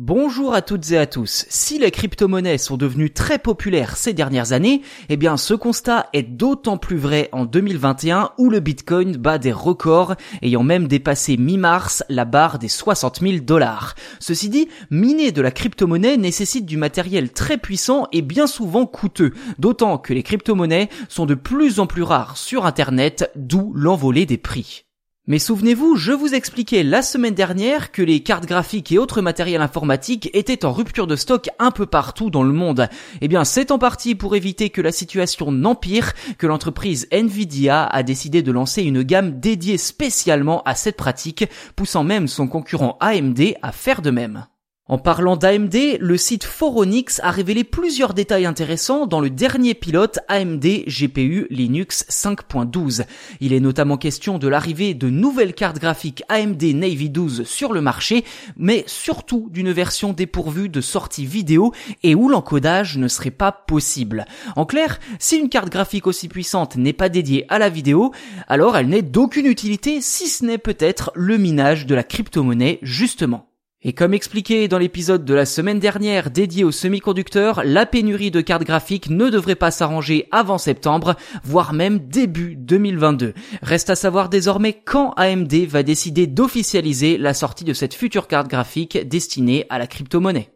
Bonjour à toutes et à tous. Si les crypto-monnaies sont devenues très populaires ces dernières années, eh bien ce constat est d'autant plus vrai en 2021 où le Bitcoin bat des records, ayant même dépassé mi-mars la barre des 60 000 dollars. Ceci dit, miner de la crypto-monnaie nécessite du matériel très puissant et bien souvent coûteux, d'autant que les crypto-monnaies sont de plus en plus rares sur Internet, d'où l'envolée des prix. Mais souvenez-vous, je vous expliquais la semaine dernière que les cartes graphiques et autres matériels informatiques étaient en rupture de stock un peu partout dans le monde. Eh bien, c'est en partie pour éviter que la situation n'empire que l'entreprise Nvidia a décidé de lancer une gamme dédiée spécialement à cette pratique, poussant même son concurrent AMD à faire de même. En parlant d'AMD, le site Foronix a révélé plusieurs détails intéressants dans le dernier pilote AMD GPU Linux 5.12. Il est notamment question de l'arrivée de nouvelles cartes graphiques AMD Navy 12 sur le marché, mais surtout d'une version dépourvue de sortie vidéo et où l'encodage ne serait pas possible. En clair, si une carte graphique aussi puissante n'est pas dédiée à la vidéo, alors elle n'est d'aucune utilité si ce n'est peut-être le minage de la crypto-monnaie justement. Et comme expliqué dans l'épisode de la semaine dernière dédié aux semi-conducteurs, la pénurie de cartes graphiques ne devrait pas s'arranger avant septembre, voire même début 2022. Reste à savoir désormais quand AMD va décider d'officialiser la sortie de cette future carte graphique destinée à la crypto-monnaie.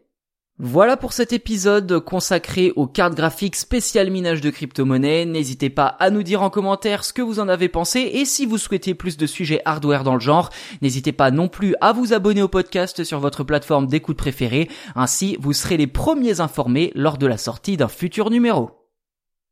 Voilà pour cet épisode consacré aux cartes graphiques spéciales minage de crypto-monnaie. N'hésitez pas à nous dire en commentaire ce que vous en avez pensé et si vous souhaitez plus de sujets hardware dans le genre, n'hésitez pas non plus à vous abonner au podcast sur votre plateforme d'écoute préférée. Ainsi, vous serez les premiers informés lors de la sortie d'un futur numéro.